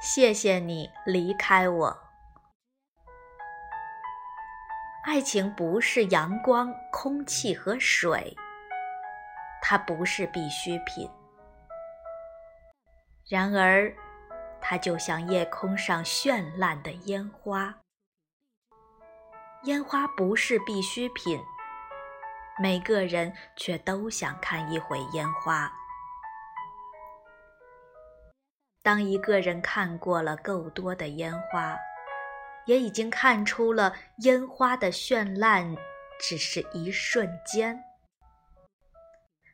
谢谢你离开我。爱情不是阳光、空气和水，它不是必需品。然而，它就像夜空上绚烂的烟花。烟花不是必需品，每个人却都想看一回烟花。当一个人看过了够多的烟花，也已经看出了烟花的绚烂只是一瞬间，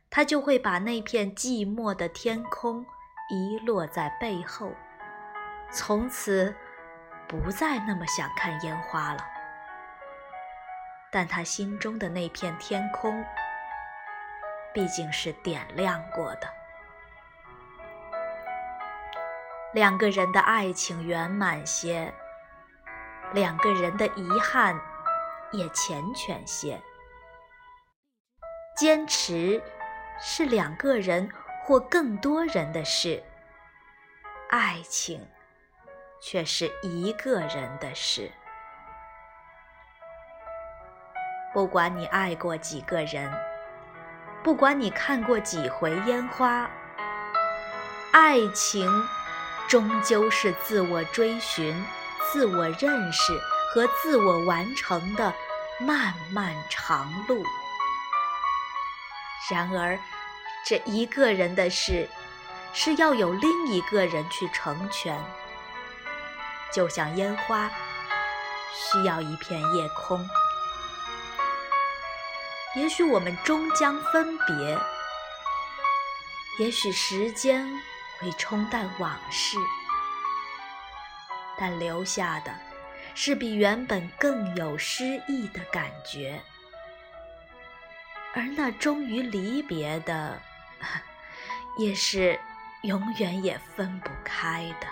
他就会把那片寂寞的天空遗落在背后，从此不再那么想看烟花了。但他心中的那片天空，毕竟是点亮过的。两个人的爱情圆满些。两个人的遗憾也缱绻些。坚持是两个人或更多人的事，爱情却是一个人的事。不管你爱过几个人，不管你看过几回烟花，爱情终究是自我追寻。自我认识和自我完成的漫漫长路。然而，这一个人的事，是要有另一个人去成全。就像烟花，需要一片夜空。也许我们终将分别，也许时间会冲淡往事。但留下的，是比原本更有诗意的感觉，而那终于离别的，也是永远也分不开的。